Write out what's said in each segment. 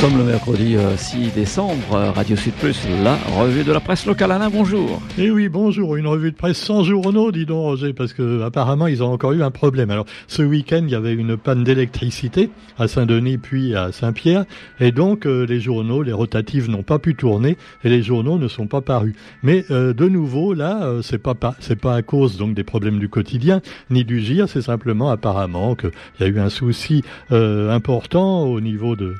sommes le mercredi 6 euh, décembre, euh, Radio Sud Plus, la revue de la presse locale. Alain, bonjour. Eh oui, bonjour. Une revue de presse sans journaux, dis donc, Roger, parce que apparemment ils ont encore eu un problème. Alors, ce week-end, il y avait une panne d'électricité à Saint-Denis puis à Saint-Pierre, et donc euh, les journaux, les rotatives n'ont pas pu tourner et les journaux ne sont pas parus. Mais de nouveau, là, c'est pas, pas à cause donc des problèmes du quotidien ni du GIR, c'est simplement apparemment qu'il y a eu un souci important au niveau de euh,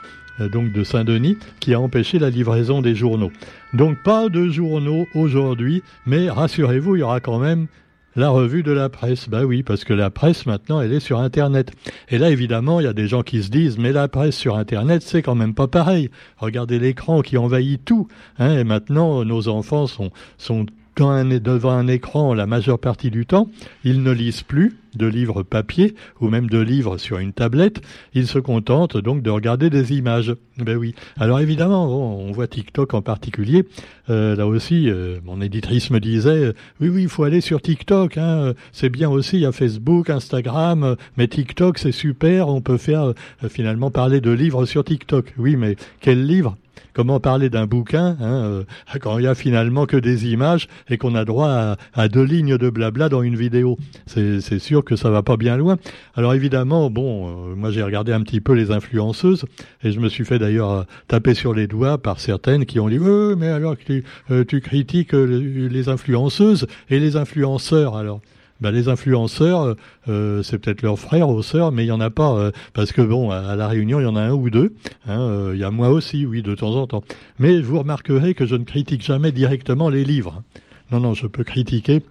donc de Saint-Denis, qui a empêché la livraison des journaux. Donc pas de journaux aujourd'hui, mais rassurez-vous, il y aura quand même la revue de la presse. Bah oui, parce que la presse maintenant, elle est sur Internet. Et là, évidemment, il y a des gens qui se disent, mais la presse sur Internet, c'est quand même pas pareil. Regardez l'écran qui envahit tout. Hein, et maintenant, nos enfants sont devant un écran la majeure partie du temps, ils ne lisent plus de livres papier ou même de livres sur une tablette, ils se contentent donc de regarder des images. Ben oui. Alors évidemment, on voit TikTok en particulier. Euh, là aussi, euh, mon éditrice me disait, euh, oui, oui, il faut aller sur TikTok. Hein, c'est bien aussi, il y a Facebook, Instagram, mais TikTok, c'est super. On peut faire finalement parler de livres sur TikTok. Oui, mais quel livre? Comment parler d'un bouquin hein, euh, quand il y a finalement que des images et qu'on a droit à, deux lignes de blabla dans une vidéo C'est sûr que ça va pas bien loin. Alors évidemment, bon, euh, moi j'ai regardé un petit peu les influenceuses et je me suis fait d'ailleurs euh, taper sur les doigts par certaines qui ont dit euh, mais alors tu, tu critiques les influenceuses et les influenceurs alors bah, les influenceurs, euh, c'est peut-être leurs frères ou sœurs, mais il y en a pas euh, parce que bon, à, la Réunion, il y en a un ou deux. Hein, euh, il y a moi aussi, oui, de temps en temps. Mais vous remarquerez que je ne critique jamais directement les livres. Non, non, je peux critiquer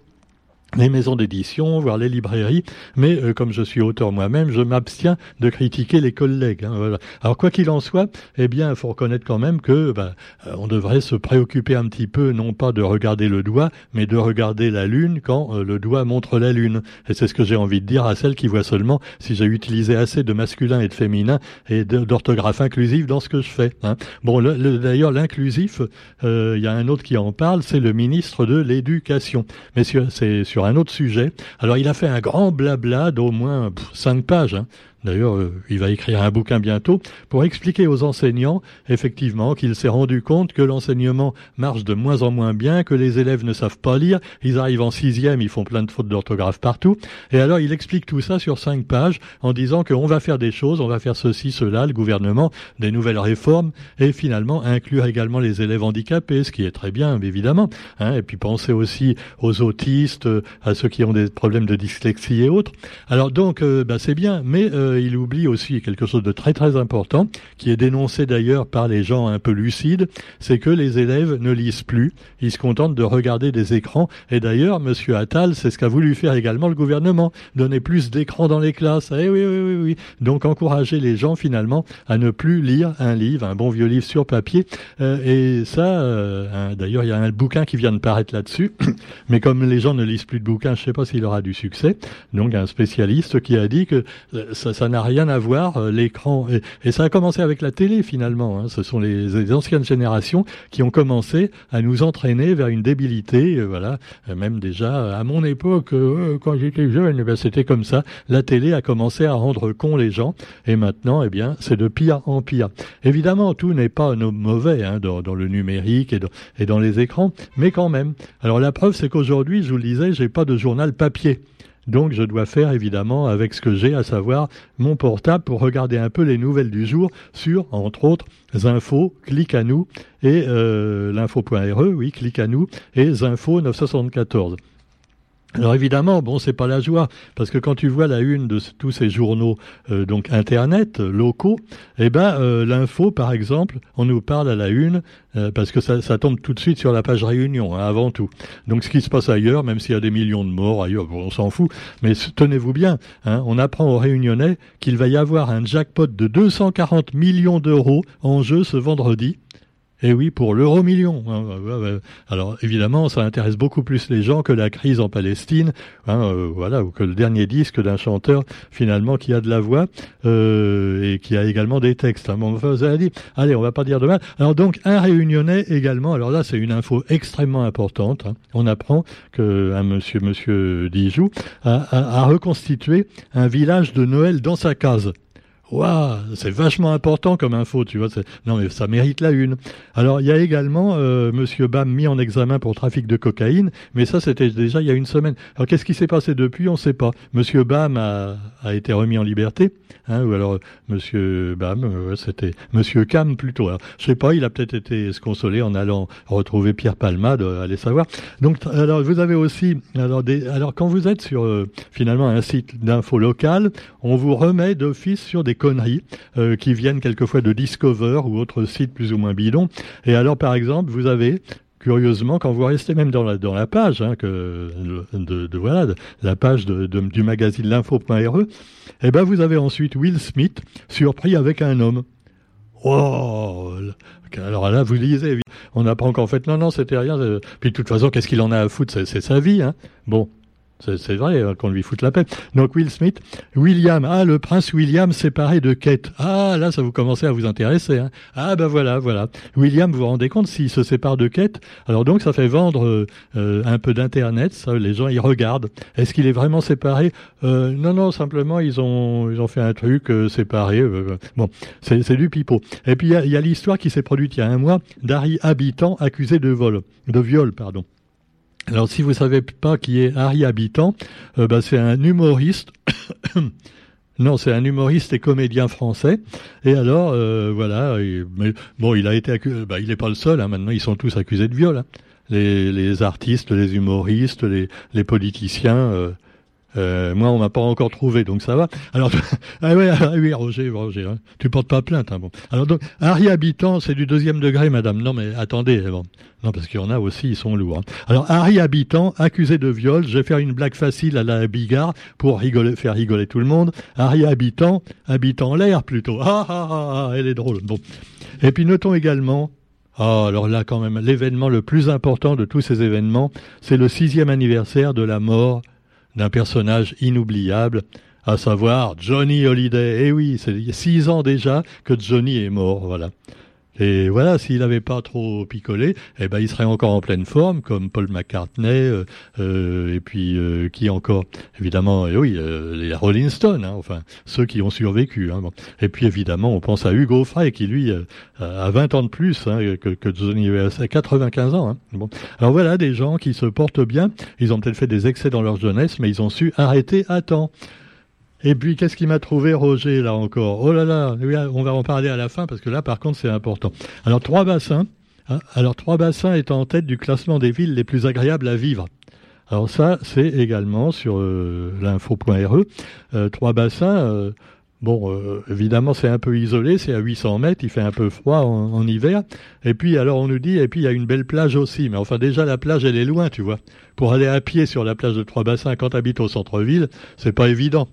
les maisons d'édition, voire les librairies, mais euh, comme je suis auteur moi-même, je m'abstiens de critiquer les collègues. Hein, voilà. Alors quoi qu'il en soit, eh bien, faut reconnaître quand même que bah, euh, on devrait se préoccuper un petit peu, non pas de regarder le doigt, mais de regarder la lune quand euh, le doigt montre la lune. Et c'est ce que j'ai envie de dire à celles qui voient seulement si j'ai utilisé assez de masculin et de féminin et d'orthographe inclusive dans ce que je fais. Hein. Bon, d'ailleurs, l'inclusif, il y a un autre qui en parle, c'est le ministre de l'Éducation. Un autre sujet. Alors il a fait un grand blabla d'au moins cinq pages. Hein. D'ailleurs, euh, il va écrire un bouquin bientôt pour expliquer aux enseignants, effectivement, qu'il s'est rendu compte que l'enseignement marche de moins en moins bien, que les élèves ne savent pas lire, ils arrivent en sixième, ils font plein de fautes d'orthographe partout. Et alors, il explique tout ça sur cinq pages en disant qu'on va faire des choses, on va faire ceci, cela, le gouvernement, des nouvelles réformes, et finalement inclure également les élèves handicapés, ce qui est très bien, évidemment. Hein, et puis penser aussi aux autistes, à ceux qui ont des problèmes de dyslexie et autres. Alors donc, euh, bah, c'est bien, mais euh, il oublie aussi quelque chose de très très important, qui est dénoncé d'ailleurs par les gens un peu lucides, c'est que les élèves ne lisent plus, ils se contentent de regarder des écrans. Et d'ailleurs, Monsieur Attal, c'est ce qu'a voulu faire également le gouvernement, donner plus d'écrans dans les classes. Eh oui, oui, oui, oui. Donc encourager les gens finalement à ne plus lire un livre, un bon vieux livre sur papier. Euh, et ça, euh, d'ailleurs, il y a un bouquin qui vient de paraître là-dessus. Mais comme les gens ne lisent plus de bouquins, je ne sais pas s'il aura du succès. Donc un spécialiste qui a dit que euh, ça ça n'a rien à voir, euh, l'écran. Et, ça a commencé avec la télé finalement. Hein. Ce sont les, anciennes générations qui ont commencé à nous entraîner vers une débilité. Euh, voilà, euh, même déjà à mon époque, quand j'étais jeune, eh ben, c'était comme ça. La télé a commencé à rendre con les gens, et maintenant, eh bien, c'est de pire en pire. Évidemment, tout n'est pas mauvais hein, dans, dans, le numérique et dans, et dans les écrans, mais quand même. Alors la preuve, c'est qu'aujourd'hui, je vous le disais, j'ai pas de journal papier. Donc je dois faire évidemment avec ce que j'ai, à savoir mon portable pour regarder un peu les nouvelles du jour sur, entre autres, Zinfo, Clic à nous et euh, l'info.re, oui, Clic à nous et Zinfo 974. Alors évidemment, bon, c'est pas la joie, parce que quand tu vois la une de tous ces journaux, euh, donc internet euh, locaux, eh ben euh, l'info, par exemple, on nous parle à la une, parce que ça, tombe tout de suite sur la page Réunion, hein, avant tout. Donc ce qui se passe ailleurs, même s'il y a des millions de morts ailleurs, on s'en fout. Mais tenez-vous bien, hein, on apprend aux Réunionnais qu'il va y avoir un jackpot de 240 millions d'euros en jeu ce vendredi. Et eh oui, pour l'euro million. Hein, Alors évidemment, ça intéresse beaucoup plus les gens que la crise en Palestine, hein, euh, voilà, ou que le dernier disque d'un chanteur finalement qui a de la voix euh, et qui a également des textes. Hein. Bon, dit, allez, on va pas dire de. Alors donc un Réunionnais également. Alors là, c'est une info extrêmement importante. Hein. On apprend que un monsieur, monsieur Dijoux, a reconstitué un village de Noël dans sa case. Waouh, c'est vachement important comme info, tu vois. Non, mais ça mérite la une. Alors, il y a également euh, Monsieur Bam mis en examen pour trafic de cocaïne, mais ça, c'était déjà il y a une semaine. Alors, qu'est-ce qui s'est passé depuis? On ne sait pas. Monsieur Bam a, a été remis en liberté, hein, ou alors Monsieur Bam, euh, c'était Monsieur Cam plutôt. Alors, je sais pas, il a peut-être été consolé en allant retrouver Pierre Palmade, euh, allez savoir. Donc, alors, vous avez aussi, alors, des, alors quand vous êtes sur euh, finalement un site d'info local, on vous remet d'office sur des conneries euh, qui viennent quelquefois de Discover ou autres sites plus ou moins bidons. Et alors, par exemple, vous avez curieusement, quand vous restez même dans la, dans la page, hein, de, voilà, la page du magazine l'info.re, eh ben vous avez ensuite Will Smith surpris avec un homme. Oh Alors là, vous lisez, on apprend qu'en fait, non, non, c'était rien. Puis de toute façon, qu'est-ce qu'il en a à foutre C'est sa vie. Hein. Bon, c'est vrai hein, qu'on lui foute la paix. Donc Will Smith, William, ah le prince William séparé de Kate. Ah là, ça vous commencez à vous intéresser. Hein. Ah ben voilà, voilà. William, vous vous rendez compte s'il se sépare de Kate Alors donc ça fait vendre euh, euh, un peu d'internet. Ça, les gens ils regardent. Est-ce qu'il est vraiment séparé? Euh, Non, non, simplement ils ont ils ont fait un truc euh, séparé. bon, c'est du pipeau. Et puis il y a, a l'histoire qui s'est produite il y a un mois d'Harry Habitant accusé de vol, de viol, pardon. Alors, si vous savez pas qui est Harry Habitant, euh, bah, c'est un humoriste. non, c'est un humoriste et comédien français. Et alors, euh, voilà. mais, bon, il a été accusé. Bah, il n'est pas le seul. Hein, maintenant, ils sont tous accusés de viol. Hein. Les, artistes, les humoristes, les, politiciens. Euh, euh, moi, on m'a pas encore trouvé, donc ça va. Alors, ah, ah oui, Roger, Roger, hein. tu portes pas plainte, hein, bon. Alors donc, Harry Habitant, c'est du deuxième degré, madame. Non, mais attendez, bon. Non, parce qu'il y en a aussi, ils sont lourds. Hein. Alors, Harry Habitant, accusé de viol, je vais faire une blague facile à la Bigard pour rigoler, faire rigoler tout le monde. Harry Habitant, habitant l'air plutôt. Ah, ah, ah, ah, elle est drôle. Bon. Et puis notons également ah, alors là, quand même, l'événement le plus important de tous ces événements, c'est le sixième anniversaire de la mort d'un personnage inoubliable, à savoir Johnny Holiday. Eh oui, c'est six ans déjà que Johnny est mort, voilà. Et voilà, s'il n'avait pas trop picolé, eh ben, il serait encore en pleine forme, comme Paul McCartney, euh, euh, et puis euh, qui encore? Évidemment, eh oui, les Rolling Stones, hein, enfin, ceux qui ont survécu. Hein, Et puis évidemment, on pense à Hugo Frey, qui lui a 20 ans de plus hein, que, que Johnny à 95 ans. Hein. Bon. Alors voilà, des gens qui se portent bien, ils ont peut-être fait des excès dans leur jeunesse, mais ils ont su arrêter à temps. Et puis, qu'est-ce qui m'a trouvé Roger, là encore? Oh là là, on va en parler à la fin, parce que là, par contre, c'est important. Alors, trois bassins. Hein, alors, trois bassins étant en tête du classement des villes les plus agréables à vivre. Alors ça, c'est également sur euh, l'info.re. Euh, trois bassins, euh, bon, évidemment, c'est un peu isolé, c'est à 800 mètres, il fait un peu froid en, en, hiver. Et puis, alors, on nous dit, et puis, il y a une belle plage aussi. Mais enfin, déjà, la plage, elle est loin, tu vois. Pour aller à pied sur la plage de Trois Bassins quand tu habites au centre-ville, c'est pas évident.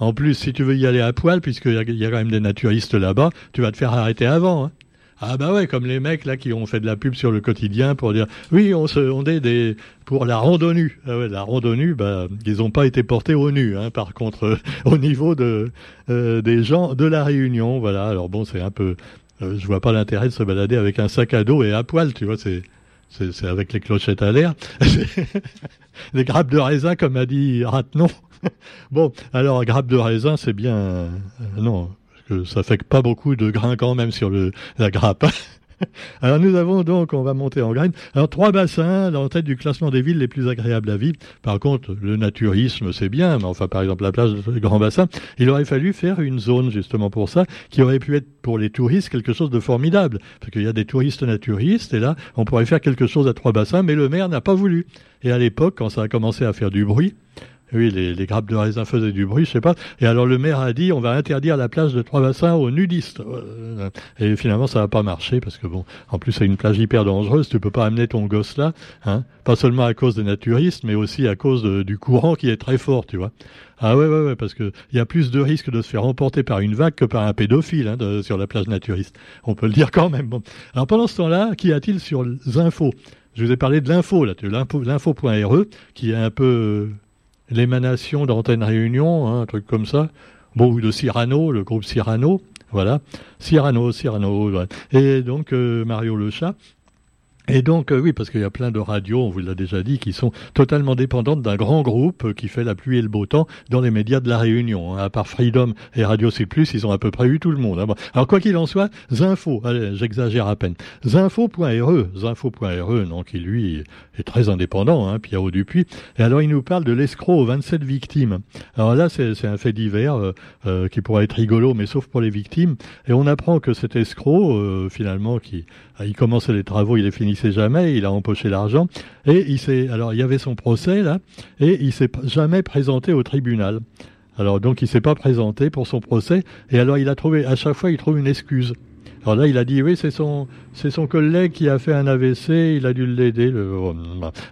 En plus, si tu veux y aller à poil, puisqu'il y, y, a quand même des naturistes là-bas, tu vas te faire arrêter avant. Hein. Ah bah ouais, comme les mecs là qui ont fait de la pub sur le quotidien pour dire oui, on se on est des pour la randonnée. Ah ouais, la randonnée, bah ils n'ont pas été portés au nu. Hein, par contre, euh, au niveau de euh, des gens de la Réunion, voilà. Alors bon, c'est un peu, euh, je vois pas l'intérêt de se balader avec un sac à dos et à poil, tu vois. C'est c'est avec les clochettes à l'air, les grappes de raisin, comme a dit Ratnon. bon, alors grappe de raisin, c'est bien. Euh, non, parce que ça fait pas beaucoup de grains quand même sur le, la grappe. Alors nous avons donc, on va monter en graine. Alors trois bassins dans la tête du classement des villes les plus agréables à vivre. Par contre, le naturisme c'est bien, mais enfin par exemple la plage de Grand Bassin, il aurait fallu faire une zone justement pour ça, qui aurait pu être pour les touristes quelque chose de formidable, parce qu'il y a des touristes naturistes et là on pourrait faire quelque chose à trois bassins, mais le maire n'a pas voulu. Et à l'époque, quand ça a commencé à faire du bruit, oui, les, grappes de raisin faisaient du bruit, je sais pas. Et alors le maire a dit, on va interdire la plage de Trois-Bassins aux nudistes. Euh, et finalement, ça n'a pas marché parce que bon, en plus c'est une plage hyper dangereuse. Tu peux pas amener ton gosse là, hein. Pas seulement à cause des naturistes, mais aussi à cause du courant qui est très fort, tu vois. Ah ouais, ouais, ouais, parce que il y a plus de risques de se faire emporter par une vague que par un pédophile hein, sur la plage naturiste. On peut le dire quand même. Bon. Alors pendant ce temps-là, qu'y a-t-il sur les infos? Je vous ai parlé de l'info là, l'info.re, qui est un peu l'émanation d'Antenne Réunion, hein, un truc comme ça. Bon, ou de Cyrano, le groupe Cyrano, voilà. Cyrano, Cyrano, voilà. Et donc euh, Mario Le Chat. Et donc, euh, oui, parce qu'il y a plein de radios, on vous l'a déjà dit, qui sont totalement dépendantes d'un grand groupe qui fait la pluie et le beau temps dans les médias de la Réunion. Hein. À part Freedom et Radio C+, ils ont à peu près eu tout le monde. Hein. Alors, quoi qu'il en soit, Zinfo, allez, j'exagère à peine. Zinfo.re, Zinfo.re, non, qui lui est très indépendant, hein, Pierrot Dupuis. Et alors, il nous parle de l'escroc aux 27 victimes. Alors là, c'est un fait divers euh, euh, qui pourrait être rigolo, mais sauf pour les victimes. Et on apprend que cet escroc, euh, finalement, qui il commençait les travaux, il les finissait jamais, il a empoché l'argent, et il s'est, alors il y avait son procès là, et il s'est jamais présenté au tribunal. Alors donc il s'est pas présenté pour son procès, et alors il a trouvé, à chaque fois il trouve une excuse. Alors là, il a dit oui, c'est son, c'est son collègue qui a fait un AVC, il a dû l'aider.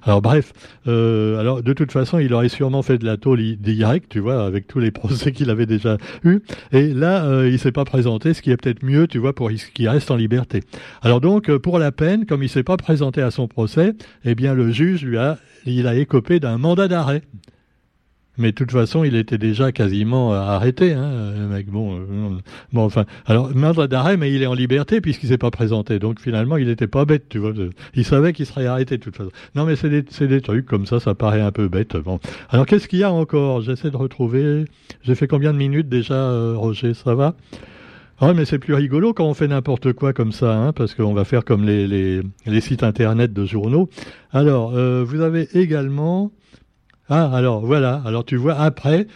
Alors bref, euh, alors de toute façon, il aurait sûrement fait de la tôle direct, tu vois, avec tous les procès qu'il avait déjà eu. Et là, euh, il s'est pas présenté, ce qui est peut-être mieux, tu vois, pour qu'il reste en liberté. Alors donc, euh, pour la peine, comme il s'est pas présenté à son procès, eh bien le juge lui a, il a écopé d'un mandat d'arrêt. Mais de toute façon, il était déjà quasiment euh, arrêté, hein, mec. Bon, euh, bon, enfin, alors mandat d'arrêt, mais il est en liberté puisqu'il s'est pas présenté. Donc finalement, il était pas bête, tu vois. Il savait qu'il serait arrêté de toute façon. Non, mais c'est des, c'est des trucs comme ça, ça paraît un peu bête. Bon, alors qu'est-ce qu'il y a encore? J'essaie de retrouver. J'ai fait combien de minutes déjà, euh, Roger? Ça va? Ah, mais c'est plus rigolo quand on fait n'importe quoi comme ça, hein, parce qu'on va faire comme les, les, les, sites internet de journaux. Alors, vous avez également ah, alors voilà, alors tu vois après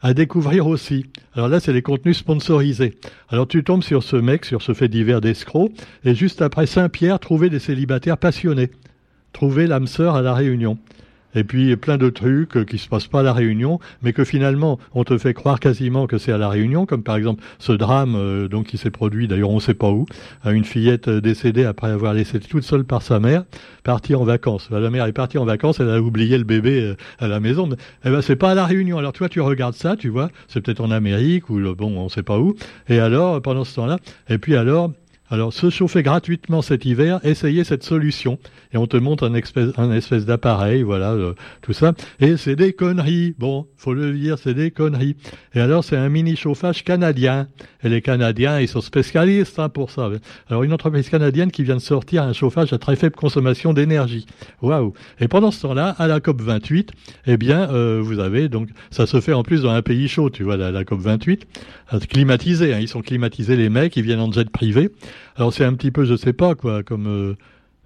à découvrir aussi. Alors là, c'est les contenus sponsorisés. Alors tu tombes sur ce mec, sur ce fait divers d'escroc, et juste après Saint-Pierre, trouver des célibataires passionnés. Trouver l'âme sœur à la Réunion et puis plein de trucs euh, qui se passent pas à la Réunion, mais que finalement on te fait croire quasiment que c'est à la Réunion, comme par exemple ce drame euh, donc qui s'est produit, d'ailleurs on sait pas où, à une fillette euh, décédée après avoir laissé toute seule par sa mère, partie en vacances. La mère est partie en vacances, elle a oublié le bébé à la maison. Eh ben c'est pas à la Réunion. Alors toi tu regardes ça, tu vois, c'est peut-être en Amérique ou bon on sait pas où. Et alors pendant ce temps-là, et puis alors alors, se chauffer gratuitement cet hiver, essayez cette solution. Et on te montre un espèce, d'appareil, voilà, euh, tout ça. Et c'est des conneries. Bon, faut le dire, c'est des conneries. Et alors, c'est un mini chauffage canadien. Et les Canadiens, ils sont spécialistes hein, pour ça. Alors, une entreprise canadienne qui vient de sortir un chauffage à très faible consommation d'énergie. Waouh Et pendant ce temps-là, à la COP 28, eh bien, euh, vous avez donc, ça se fait en plus dans un pays chaud, tu vois, la, COP 28, climatisé. Hein, ils sont climatisés les mecs, ils viennent en jet privé. Alors c'est un petit peu, je sais pas quoi, comme euh,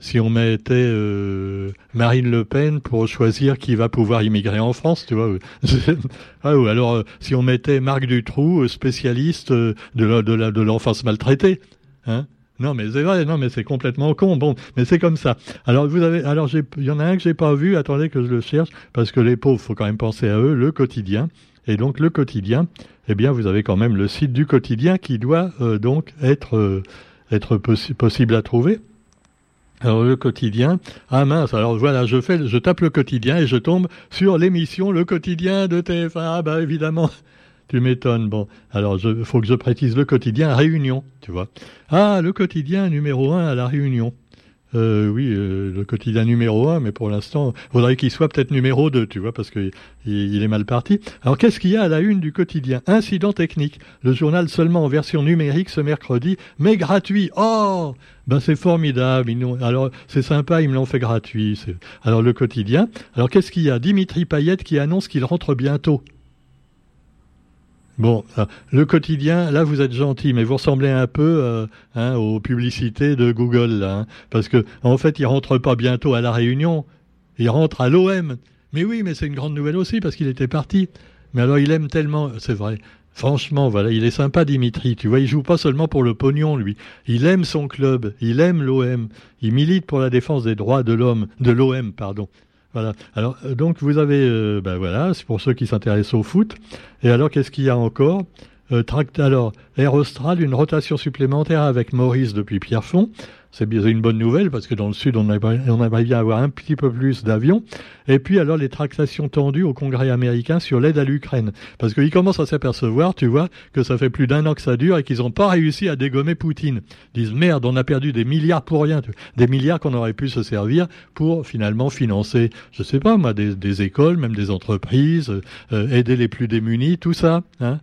si on mettait euh, Marine Le Pen pour choisir qui va pouvoir immigrer en France, tu vois. ah, ou alors euh, si on mettait Marc Dutroux, spécialiste de de l'enfance maltraitée, hein. Non, mais c'est vrai, non, mais c'est complètement con. Bon, mais c'est comme ça. Alors, vous avez, alors, il y en a un que j'ai pas vu. Attendez que je le cherche, parce que les pauvres, faut quand même penser à eux. Le quotidien. Et donc, le quotidien, eh bien, vous avez quand même le site du quotidien qui doit donc être être possible à trouver. Alors le quotidien, ah mince, alors voilà, je fais, je tape le quotidien et je tombe sur l'émission Le quotidien de TF1. Ah bah évidemment, tu m'étonnes. Bon, alors il faut que je précise le quotidien Réunion, tu vois. Ah, le quotidien numéro un à la Réunion. Euh, oui, euh, le quotidien numéro un, mais pour l'instant, faudrait qu'il soit peut-être numéro 2, tu vois, parce qu'il il est mal parti. Alors, qu'est-ce qu'il y a à la une du quotidien? Incident technique. Le journal seulement en version numérique ce mercredi, mais gratuit. Oh ben c'est formidable. alors c'est sympa, ils me l'ont fait gratuit. Alors le quotidien. Alors qu'est-ce qu'il y a? Dimitri Payet qui annonce qu'il rentre bientôt. Bon, euh, le quotidien, là vous êtes gentil, mais vous ressemblez un peu euh, hein, aux publicités de Google, là, hein, parce que en fait, il rentre pas bientôt à la Réunion, il rentre à l'OM. Mais oui, mais c'est une grande nouvelle aussi parce qu'il était parti. Mais alors il aime tellement, c'est vrai. Franchement, voilà, il est sympa Dimitri. Tu vois, il joue pas seulement pour le pognon, lui. Il aime son club, il aime l'OM, il milite pour la défense des droits de l'homme, de l'OM, pardon. Voilà. Alors, euh, donc, vous avez, euh, ben voilà, c'est pour ceux qui s'intéressent au foot. Et alors, qu'est-ce qu'il y a encore? Euh, Alors, Air Austral, une rotation supplémentaire avec Maurice depuis Pierrefonds. C'est bien une bonne nouvelle parce que dans le sud, on aimerait, bien avoir un petit peu plus d'avions. Et puis alors les tractations tendues au Congrès américain sur l'aide à l'Ukraine. Parce qu'ils commencent à s'apercevoir, tu vois, que ça fait plus d'un an que ça dure et qu'ils n'ont pas réussi à dégommer Poutine. Ils disent merde, on a perdu des milliards pour rien. Des milliards qu'on aurait pu se servir pour finalement financer, je sais pas moi, des, écoles, même des entreprises, euh, aider les plus démunis, tout ça. Hein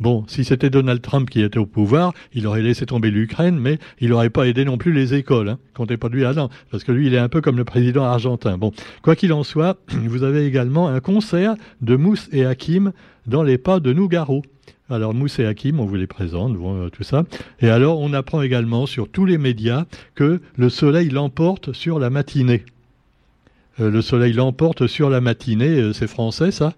Bon, si c'était Donald Trump qui était au pouvoir, il aurait laissé tomber l'Ukraine, mais il n'aurait pas aidé non plus les écoles. Hein. Comptez pas de lui, parce que lui, il est un peu comme le président argentin. Bon, quoi qu'il en soit, vous avez également un concert de Mousse et Hakim dans les pas de Nougaro. Alors Mousse et Hakim, on vous les présente, euh, tout ça. Et alors, on apprend également sur tous les médias que le soleil l'emporte sur la matinée. Euh, le soleil l'emporte sur la matinée, euh, c'est français ça?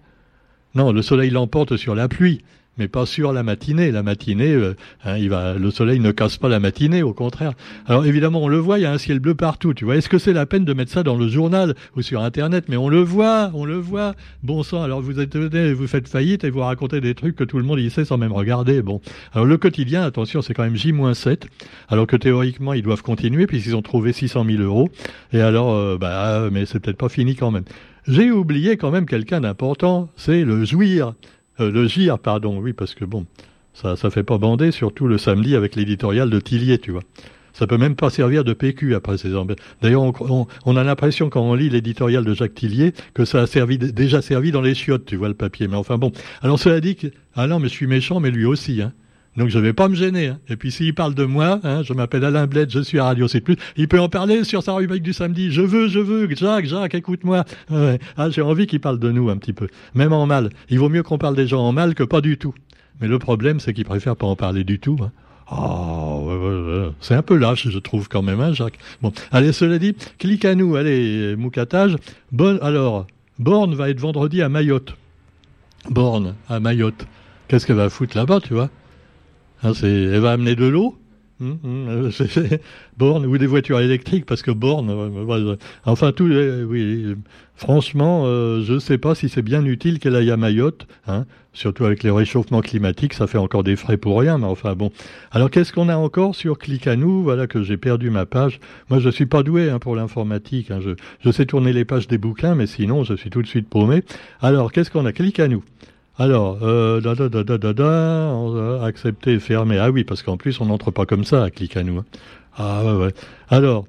Non, le soleil l'emporte sur la pluie mais pas sur la matinée. La matinée, euh, hein, va, le soleil ne casse pas la matinée, au contraire. Alors évidemment, on le voit, il y a un ciel bleu partout. Tu vois, est-ce que c'est la peine de mettre ça dans le journal ou sur Internet? Mais on le voit, on le voit. Bon sang, alors vous êtes, vous faites faillite et vous racontez des trucs que tout le monde y sait sans même regarder. Bon, alors le quotidien, attention, c'est quand même J-7, alors que théoriquement ils doivent continuer puisqu'ils ont trouvé 600 000 euros. Et alors, euh, bah, mais c'est peut-être pas fini quand même. J'ai oublié quand même quelqu'un d'important, c'est le jouir. Euh, le GIR, pardon, oui, parce que bon, ça ça fait pas bander, surtout le samedi avec l'éditorial de Tillier, tu vois. Ça peut même pas servir de PQ après ces embêtes. D'ailleurs, on, on, a l'impression quand on lit l'éditorial de Jacques Tillier que ça a servi, déjà servi dans les chiottes, tu vois, le papier. Mais enfin bon. Alors cela dit que, ah non, mais je suis méchant, mais lui aussi, hein. Donc je vais pas me gêner. Hein. Et puis s'il parle de moi, hein, je m'appelle Alain Bled, je suis à Radio C+. Il peut en parler sur sa rubrique du samedi. Je veux, je veux, Jacques, Jacques, écoute-moi. Ah, j'ai envie qu'il parle de nous un petit peu, même en mal. Il vaut mieux qu'on parle des gens en mal que pas du tout. Mais le problème, c'est qu'il préfère pas en parler du tout. Hein. Oh, c'est un peu lâche, je trouve quand même, hein, Jacques. Bon, allez, cela dit, clique à nous, allez, moucatage. Bon, alors, Borne va être vendredi à Mayotte. Borne à Mayotte. Qu'est-ce qu'elle va foutre là-bas, tu vois? Hein, elle va amener de l'eau. Hum, hum, borne ou des voitures électriques parce que borne, euh, enfin tout, euh, oui, franchement, euh, je ne sais pas si c'est bien utile qu'elle aille à Mayotte, hein, surtout avec les réchauffements climatiques, ça fait encore des frais pour rien, mais enfin bon. Alors qu'est-ce qu'on a encore sur Click à nous Voilà que j'ai perdu ma page. Moi, je suis pas doué hein, pour l'informatique. Je, je sais tourner les pages des bouquins, mais sinon, je suis tout de suite paumé. Alors qu'est-ce qu'on a? Click à nous alors, euh, accepter, fermer. Ah oui, parce qu'en plus, on n'entre pas comme ça à à nous. Hein. Ah ouais. Alors,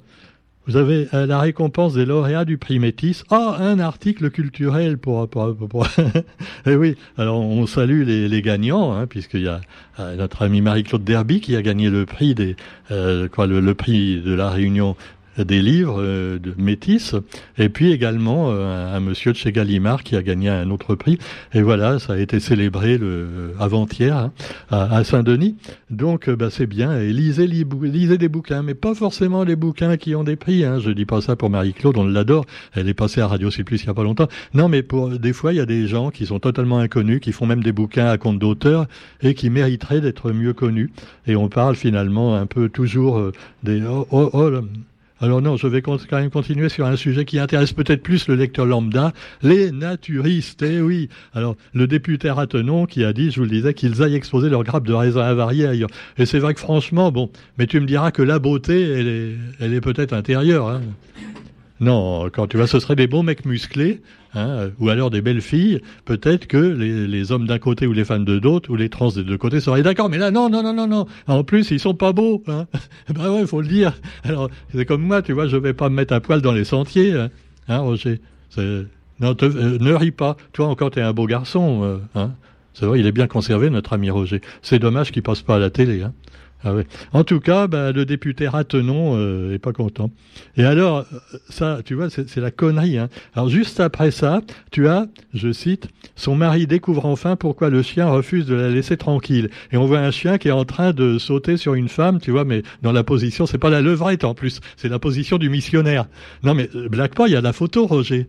vous avez euh, la récompense des lauréats du prix Métis. Ah, un article culturel pour... eh oui, alors on salue les, gagnants, hein, puisqu'il y a euh, notre ami Marie-Claude Derby qui a gagné le prix des quoi le, prix de la Réunion des livres euh, de Métis, et puis également euh, un, monsieur de chez Gallimard qui a gagné un autre prix. Et voilà, ça a été célébré le avant-hier hein, à, Saint-Denis. Donc bah, c'est bien. Et lisez, lisez des bouquins, mais pas forcément les bouquins qui ont des prix. Hein. Je dis pas ça pour Marie-Claude, on l'adore. Elle est passée à Radio Plus il y a pas longtemps. Non, mais pour des fois, il y a des gens qui sont totalement inconnus, qui font même des bouquins à compte d'auteur et qui mériteraient d'être mieux connus. Et on parle finalement un peu toujours euh, des oh, oh, oh alors non, je vais quand même continuer sur un sujet qui intéresse peut-être plus le lecteur lambda, les naturistes. Eh oui. Alors le député Ratenon qui a dit, je vous le disais, qu'ils aillent exposer leur grappe de raisin avarié ailleurs. Et c'est vrai que franchement, bon, mais tu me diras que la beauté, elle est, elle est peut-être intérieure. Hein. Non, quand tu vois, ce seraient des bons mecs musclés, hein, ou alors des belles filles. Peut-être que les, hommes d'un côté ou les femmes de l'autre, ou les trans des deux côtés seraient d'accord. Mais là, non, non, non, non, non. En plus, ils sont pas beaux. Bah ouais, faut le dire. Alors, c'est comme moi, tu vois, je vais pas me mettre à poil dans les sentiers, hein, hein Roger. Non, euh, ne ris pas. Toi encore, t'es un beau garçon. Euh, hein. C'est vrai, il est bien conservé, notre ami Roger. C'est dommage qu'il passe pas à la télé. Hein. Ah en tout cas, bah, le député Ratenon euh, est pas content. Et alors, euh, ça, tu vois, c'est la connerie. Hein. Alors juste après ça, tu as, je cite, son mari découvre enfin pourquoi le chien refuse de la laisser tranquille. Et on voit un chien qui est en train de sauter sur une femme, tu vois, mais dans la position, c'est pas la levrette en plus, c'est la position du missionnaire. Non mais euh, blague pas, il y a la photo, Roger.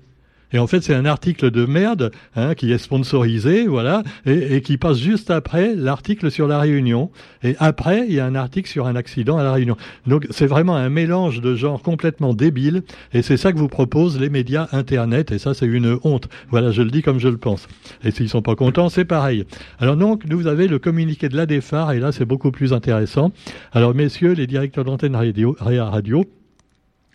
Et en fait, c'est un article de merde hein, qui est sponsorisé, voilà, et, qui passe juste après l'article sur la Réunion. Et après, il y a un article sur un accident à la Réunion. Donc, c'est vraiment un mélange de genres complètement débile. Et c'est ça que vous proposent les médias Internet. Et ça, c'est une honte. Voilà, je le dis comme je le pense. Et s'ils sont pas contents, c'est pareil. Alors donc, vous avez le communiqué de la DEFAR, et là, c'est beaucoup plus intéressant. Alors, messieurs, les directeurs d'antenne radio, radio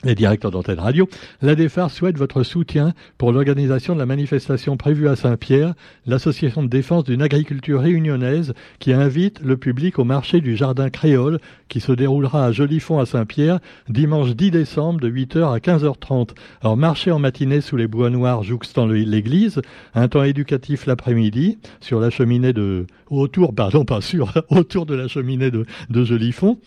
les directeurs d'antenne radio, la DEFAR souhaite votre soutien pour l'organisation de la manifestation prévue à Saint-Pierre, l'association de défense d'une agriculture réunionnaise qui invite le public au marché du jardin créole qui se déroulera à Jolifond à Saint-Pierre dimanche 10 décembre de 8h à 15h30. Alors marché en matinée sous les bois noirs jouxtant l'église, un temps éducatif l'après-midi sur la cheminée de autour pardon pas sur autour de la cheminée de, de Jolifond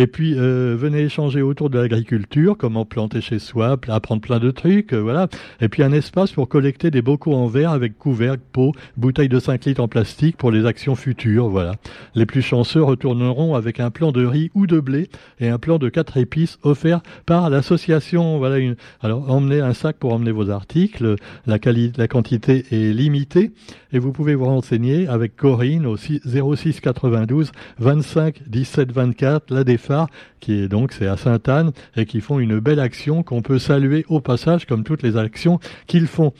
et puis, euh, venez échanger autour de l'agriculture, comment planter chez soi, apprendre plein de trucs, euh, voilà. Et puis, un espace pour collecter des bocaux en verre avec couvercle, pot, bouteilles de 5 litres en plastique pour les actions futures, voilà. Les plus chanceux retourneront avec un plan de riz ou de blé et un plan de quatre épices offert par l'association, voilà. Alors, emmenez un sac pour emmener vos articles. La, la quantité est limitée et vous pouvez vous renseigner avec Corinne au 06 92 25 17 24, la qui est donc c'est à Sainte-Anne, et qui font une belle action qu'on peut saluer au passage, comme toutes les actions qu'ils font.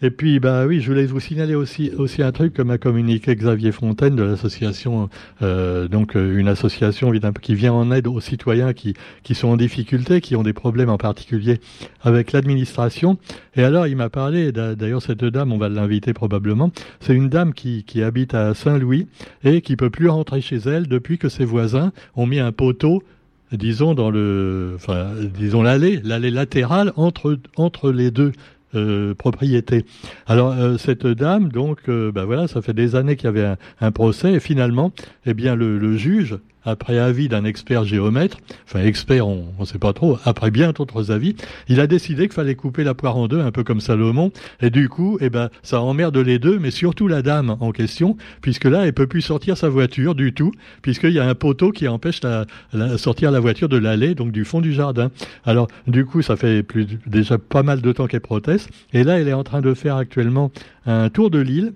Et puis, bah oui, je voulais vous signaler aussi aussi un truc que m'a communiqué Xavier Fontaine de l'association, euh, donc euh, une association qui vient en aide aux citoyens qui qui sont en difficulté, qui ont des problèmes en particulier avec l'administration. Et alors, il m'a parlé. D'ailleurs, cette dame, on va l'inviter probablement. C'est une dame qui qui habite à Saint-Louis et qui peut plus rentrer chez elle depuis que ses voisins ont mis un poteau disons dans le enfin disons l'allée l'allée latérale entre entre les deux euh, propriété. Alors euh, cette dame, donc, euh, bah voilà, ça fait des années qu'il y avait un, procès et finalement, eh bien le, le juge après avis d'un expert géomètre, enfin expert, on ne sait pas trop, après bien d'autres avis, il a décidé qu'il fallait couper la poire en deux, un peu comme Salomon, et du coup, eh ben, ça emmerde les deux, mais surtout la dame en question, puisque là, elle peut plus sortir sa voiture du tout, puisqu'il y a un poteau qui empêche la, la, sortir la voiture de l'allée, donc du fond du jardin. Alors, du coup, ça fait plus, déjà pas mal de temps qu'elle proteste, et là, elle est en train de faire actuellement un tour de l'île,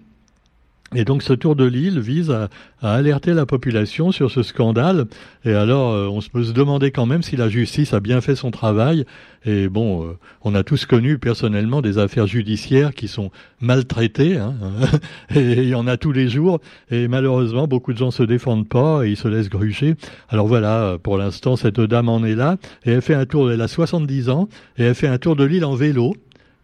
et donc ce tour de l'île vise à, alerter la population sur ce scandale. Et alors euh, on se peut se demander quand même si la justice a bien fait son travail. Et bon, euh, on a tous connu personnellement des affaires judiciaires qui sont maltraitées. Hein, et il y en a tous les jours. Et malheureusement, beaucoup de gens se défendent pas et ils se laissent gruger. Alors voilà, pour l'instant, cette dame en est là. Et elle fait un tour, elle a 70 ans, et elle fait un tour de l'île en vélo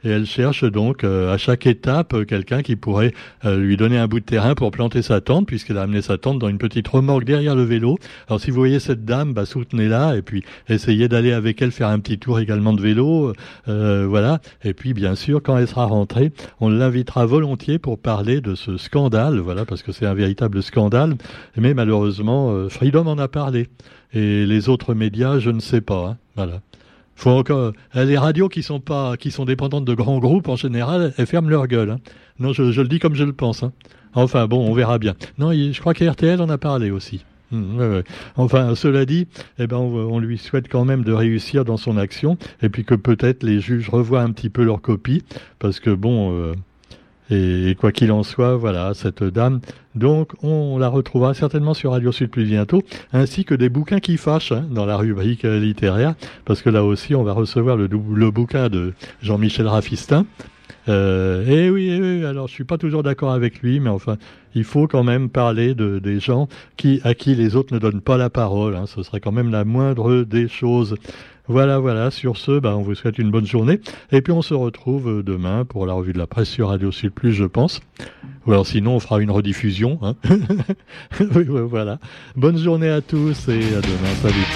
et elle cherche donc euh, à chaque étape euh, quelqu'un qui pourrait euh, lui donner un bout de terrain pour planter sa tente, puisqu'elle a amené sa tente dans une petite remorque derrière le vélo. Alors si vous voyez cette dame, bah, soutenez-la et puis essayez d'aller avec elle faire un petit tour également de vélo, voilà. Et puis bien sûr, quand elle sera rentrée, on l'invitera volontiers pour parler de ce scandale, voilà, parce que c'est un véritable scandale. Mais malheureusement, Freedom en a parlé et les autres médias, je ne sais pas. Hein, voilà. Faut encore euh, les radios qui sont pas qui sont dépendantes de grands groupes en général, elles ferment leur gueule. Hein. Non, je, le dis comme je le pense. Hein. Enfin bon, on verra bien. Non, je crois qu'RTL en a parlé aussi. Hum, enfin, cela dit, eh ben, on, lui souhaite quand même de réussir dans son action, et puis que peut-être les juges revoient un petit peu leur copie, parce que bon, euh, et, quoi qu'il en soit, voilà, cette dame. Donc, on la retrouvera certainement sur Radio Sud plus bientôt, ainsi que des bouquins qui fâchent hein, dans la rubrique littéraire, parce que là aussi, on va recevoir le, bouquin de Jean-Michel Raffistin. Euh, et oui, et oui, alors je suis pas toujours d'accord avec lui, mais enfin, il faut quand même parler de des gens qui à qui les autres ne donnent pas la parole. Hein, ce serait quand même la moindre des choses. Voilà, voilà. Sur ce, bah, on vous souhaite une bonne journée. Et puis on se retrouve euh, demain pour la revue de la presse sur Radio Sud Plus, je pense. Ou alors sinon, on fera une rediffusion. Hein. voilà. Bonne journée à tous et à demain. Salut.